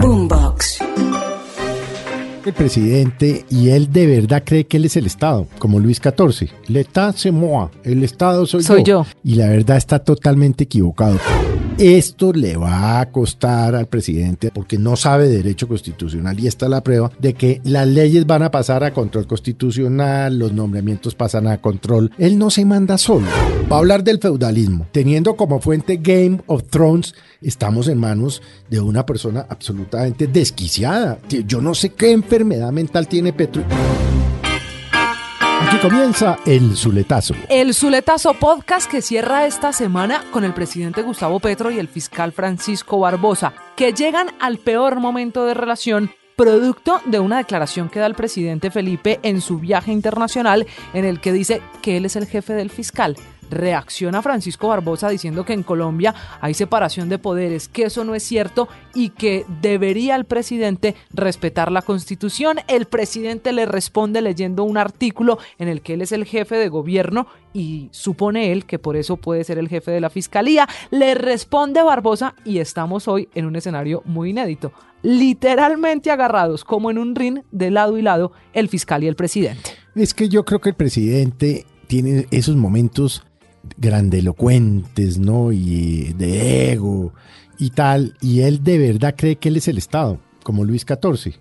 Boombox. el presidente y él de verdad cree que él es el Estado, como Luis XIV. L'État c'est moi, el Estado soy, Soy yo. Y la verdad está totalmente equivocado. Esto le va a costar al presidente porque no sabe derecho constitucional y esta es la prueba de que las leyes van a pasar a control constitucional, los nombramientos pasan a control. Él no se manda solo. Va a hablar del feudalismo, teniendo como fuente Game of Thrones, estamos en manos de una persona absolutamente desquiciada. Yo no sé qué enfermedad mental tiene Petro. Aquí comienza el Zuletazo. El Zuletazo Podcast que cierra esta semana con el presidente Gustavo Petro y el fiscal Francisco Barbosa, que llegan al peor momento de relación producto de una declaración que da el presidente Felipe en su viaje internacional en el que dice que él es el jefe del fiscal. Reacciona Francisco Barbosa diciendo que en Colombia hay separación de poderes, que eso no es cierto y que debería el presidente respetar la constitución. El presidente le responde leyendo un artículo en el que él es el jefe de gobierno y supone él que por eso puede ser el jefe de la fiscalía. Le responde Barbosa y estamos hoy en un escenario muy inédito. Literalmente agarrados como en un ring de lado y lado el fiscal y el presidente. Es que yo creo que el presidente tiene esos momentos grandelocuentes, ¿no? Y de ego y tal. Y él de verdad cree que él es el Estado, como Luis XIV.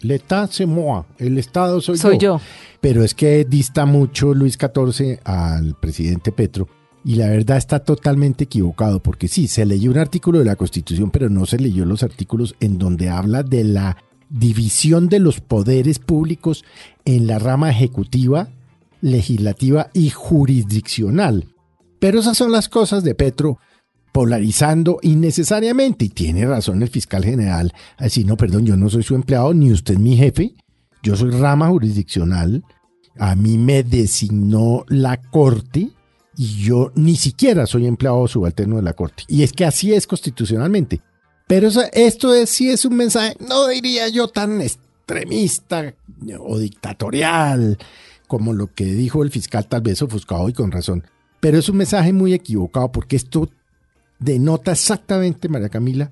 L'État c'est moi, el Estado soy, Soy yo. Pero es que dista mucho Luis XIV al presidente Petro. Y la verdad está totalmente equivocado, porque sí, se leyó un artículo de la Constitución, pero no se leyó los artículos en donde habla de la división de los poderes públicos en la rama ejecutiva, legislativa y jurisdiccional. Pero esas son las cosas de Petro polarizando innecesariamente. Y tiene razón el fiscal general a decir, no, perdón, yo no soy su empleado, ni usted mi jefe. Yo soy rama jurisdiccional. A mí me designó la corte y yo ni siquiera soy empleado subalterno de la corte. Y es que así es constitucionalmente. Pero eso- esto es, sí es un mensaje, no diría yo tan extremista o dictatorial como lo que dijo el fiscal, tal vez ofuscado y con razón. Pero es un mensaje muy equivocado porque esto denota exactamente, María Camila,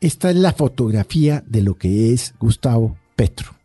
esta es la fotografía de lo que es Gustavo Petro.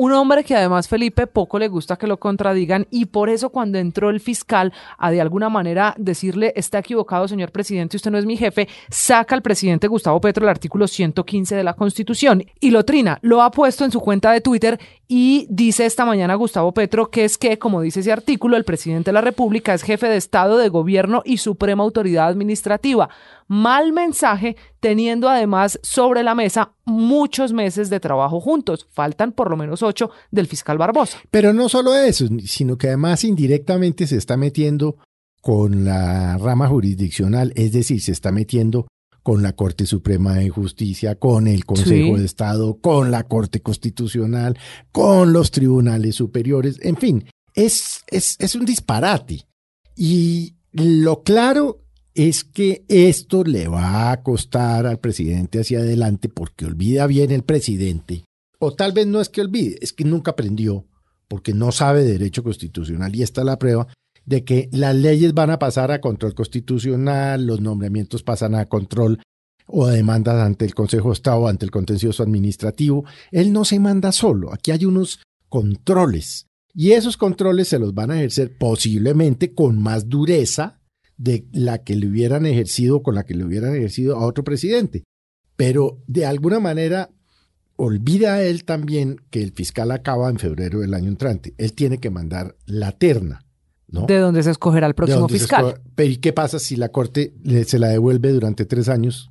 Un hombre que además Felipe poco le gusta que lo contradigan y por eso cuando entró el fiscal a de alguna manera decirle está equivocado señor presidente, usted no es mi jefe, saca al presidente Gustavo Petro el artículo 115 de la Constitución y lo trina, lo ha puesto en su cuenta de Twitter y dice esta mañana Gustavo Petro que es que, como dice ese artículo, el presidente de la República es jefe de Estado, de gobierno y suprema autoridad administrativa. Mal mensaje, teniendo además sobre la mesa muchos meses de trabajo juntos. Faltan por lo menos ocho del fiscal Barbosa. Pero no solo eso, sino que además indirectamente se está metiendo con la rama jurisdiccional, es decir, se está metiendo con la Corte Suprema de Justicia, con el Consejo Sí. de Estado, con la Corte Constitucional, con los tribunales superiores, en fin, es, es, es un disparate. Y lo claro es que esto le va a costar al presidente hacia adelante porque olvida bien el presidente, o tal vez no es que olvide, es que nunca aprendió porque no sabe derecho constitucional y esta es la prueba de que las leyes van a pasar a control constitucional, los nombramientos pasan a control o a demandas ante el Consejo de Estado, ante el contencioso administrativo. Él no se manda solo, aquí hay unos controles y esos controles se los van a ejercer posiblemente con más dureza de la que le hubieran ejercido, con la que le hubieran ejercido a otro presidente. Pero de alguna manera olvida él también que el fiscal acaba en febrero del año entrante. Él tiene que mandar la terna. ¿no? De donde se escogerá el próximo fiscal. Pero ¿y qué pasa si la corte se la devuelve durante tres años?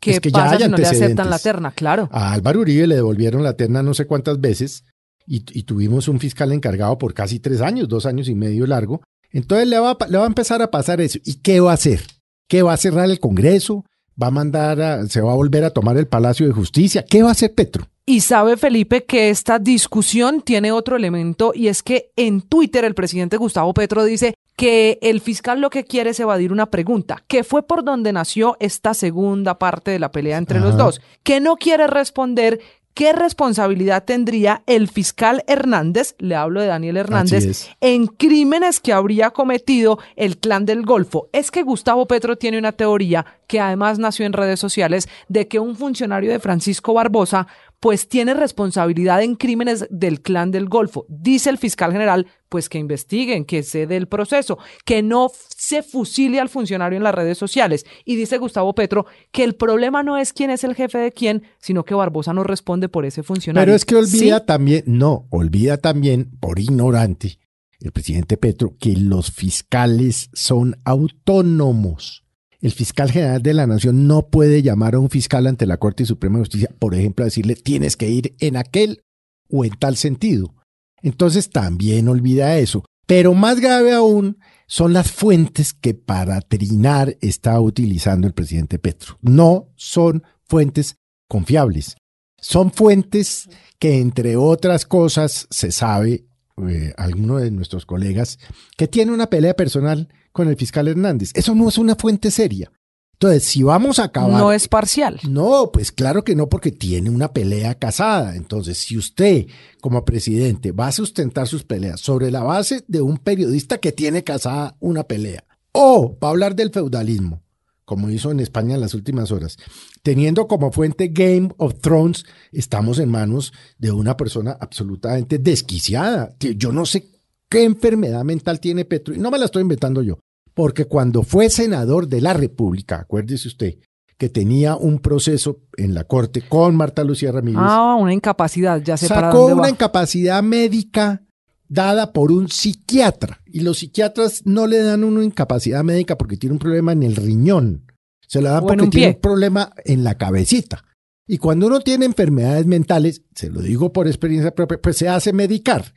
¿Qué Es que ya pasa hay si no le aceptan la terna? Claro. A Álvaro Uribe le devolvieron la terna no sé cuántas veces y, y tuvimos un fiscal encargado por casi tres años, dos años y medio largo. Entonces le va, a le va a empezar a pasar eso. ¿Y qué va a hacer? ¿Qué va a cerrar el Congreso? va a mandar, a- se va a volver a tomar el Palacio de Justicia. ¿Qué va a hacer Petro? Y sabe Felipe que esta discusión tiene otro elemento y es que en Twitter el presidente Gustavo Petro dice que el fiscal lo que quiere es evadir una pregunta, que fue por donde nació esta segunda parte de la pelea entre los dos, que no quiere responder qué responsabilidad tendría el fiscal Hernández, le hablo de Daniel Hernández, en crímenes que habría cometido el clan del Golfo. Es que Gustavo Petro tiene una teoría que además nació en redes sociales de que un funcionario de Francisco Barbosa pues tiene responsabilidad en crímenes del clan del Golfo. Dice el fiscal general, pues que investiguen, que se dé el proceso, que no se fusile al funcionario en las redes sociales. Y dice Gustavo Petro que el problema no es quién es el jefe de quién, sino que Barbosa no responde por ese funcionario. Pero es que olvida ¿Sí? también, no, olvida también, por ignorante, el presidente Petro, que los fiscales son autónomos. El fiscal general de la Nación no puede llamar a un fiscal ante la Corte Suprema de Justicia, por ejemplo, a decirle tienes que ir en aquel o en tal sentido. Entonces también olvida eso. Pero más grave aún son las fuentes que para trinar está utilizando el presidente Petro. No son fuentes confiables. Son fuentes que, entre otras cosas, se sabe, eh, alguno de nuestros colegas, que tiene una pelea personal con el fiscal Hernández. Eso no es una fuente seria. Entonces, si vamos a acabar... No es parcial. No, pues claro que no, porque tiene una pelea casada. Entonces, si usted, como presidente, va a sustentar sus peleas sobre la base de un periodista que tiene casada una pelea, o va a hablar del feudalismo, como hizo en España en las últimas horas, teniendo como fuente Game of Thrones, estamos en manos de una persona absolutamente desquiciada. Yo no sé qué enfermedad mental tiene Petro, y no me la estoy inventando yo, porque cuando fue senador de la República, acuérdese usted, que tenía un proceso en la corte con Marta Lucía Ramírez, Ah, una incapacidad, ya sé para sacó dónde una va. incapacidad médica dada por un psiquiatra. Y los psiquiatras no le dan una incapacidad médica porque tiene un problema en el riñón. Se la dan O porque un tiene un problema en la cabecita. Y cuando uno tiene enfermedades mentales, se lo digo por experiencia propia, pues se hace medicar.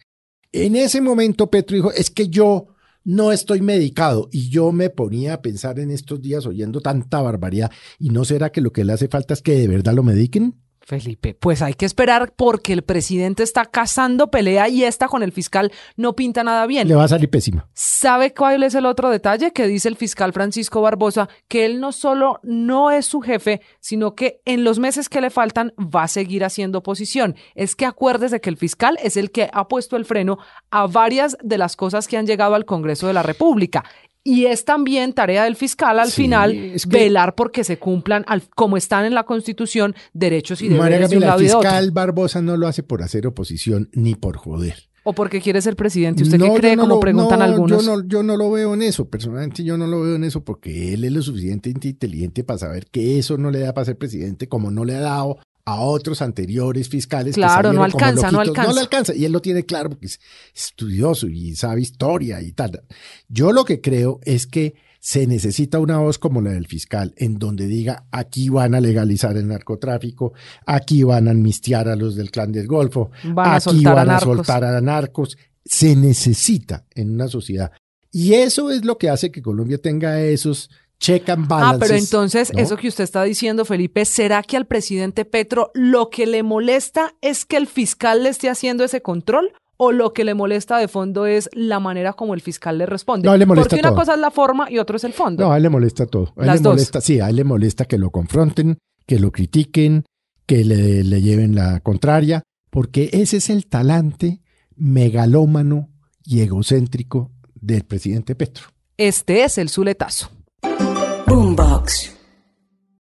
En ese momento Petro dijo, es que yo no estoy medicado. Y yo me ponía a pensar en estos días oyendo tanta barbaridad. ¿Y no será que lo que le hace falta es que de verdad lo mediquen? Felipe, pues hay que esperar porque el presidente está cazando pelea y esta con el fiscal no pinta nada bien. Le va a salir pésima. ¿Sabe cuál es el otro detalle que dice el fiscal Francisco Barbosa? Que él no solo no es su jefe, sino que en los meses que le faltan va a seguir haciendo oposición. Es que acuérdese que el fiscal es el que ha puesto el freno a varias de las cosas que han llegado al Congreso de la República. Y es también tarea del fiscal al Sí, final es que- velar porque se cumplan, al- como están en la Constitución, derechos y María deberes de un Gabriela, lado el y de otro. fiscal Barbosa no lo hace por hacer oposición ni por joder. O porque quiere ser presidente. ¿Usted No, qué cree? no como lo- preguntan no, algunos. Yo no, yo no lo veo en eso. Personalmente yo no lo veo en eso porque él es lo suficientemente inteligente para saber que eso no le da para ser presidente, como no le ha dado a otros anteriores fiscales. que Claro, no salieron como alcanza, no alcanza. No le alcanza. Y él lo tiene claro porque es estudioso y sabe historia y tal. Yo lo que creo es que se necesita una voz como la del fiscal, en donde diga aquí van a legalizar el narcotráfico, aquí van a amnistiar a los del clan del Golfo, Van a aquí a van a, narcos. soltar a narcos. Se necesita en una sociedad. Y eso es lo que hace que Colombia tenga esos check and Ah, pero entonces, ¿no? eso que usted está diciendo, Felipe, ¿será que al presidente Petro lo que le molesta es que el fiscal le esté haciendo ese control? ¿O lo que le molesta de fondo es la manera como el fiscal le responde? No, le molesta Porque una todo. cosa es la forma y otro es el fondo. No, a él le molesta todo. A él Las le dos. molesta, sí, a él le molesta que lo confronten, que lo critiquen, que le, le lleven la contraria, porque ese es el talante megalómano y egocéntrico del presidente Petro. Este es el Zuletazo. Boombox.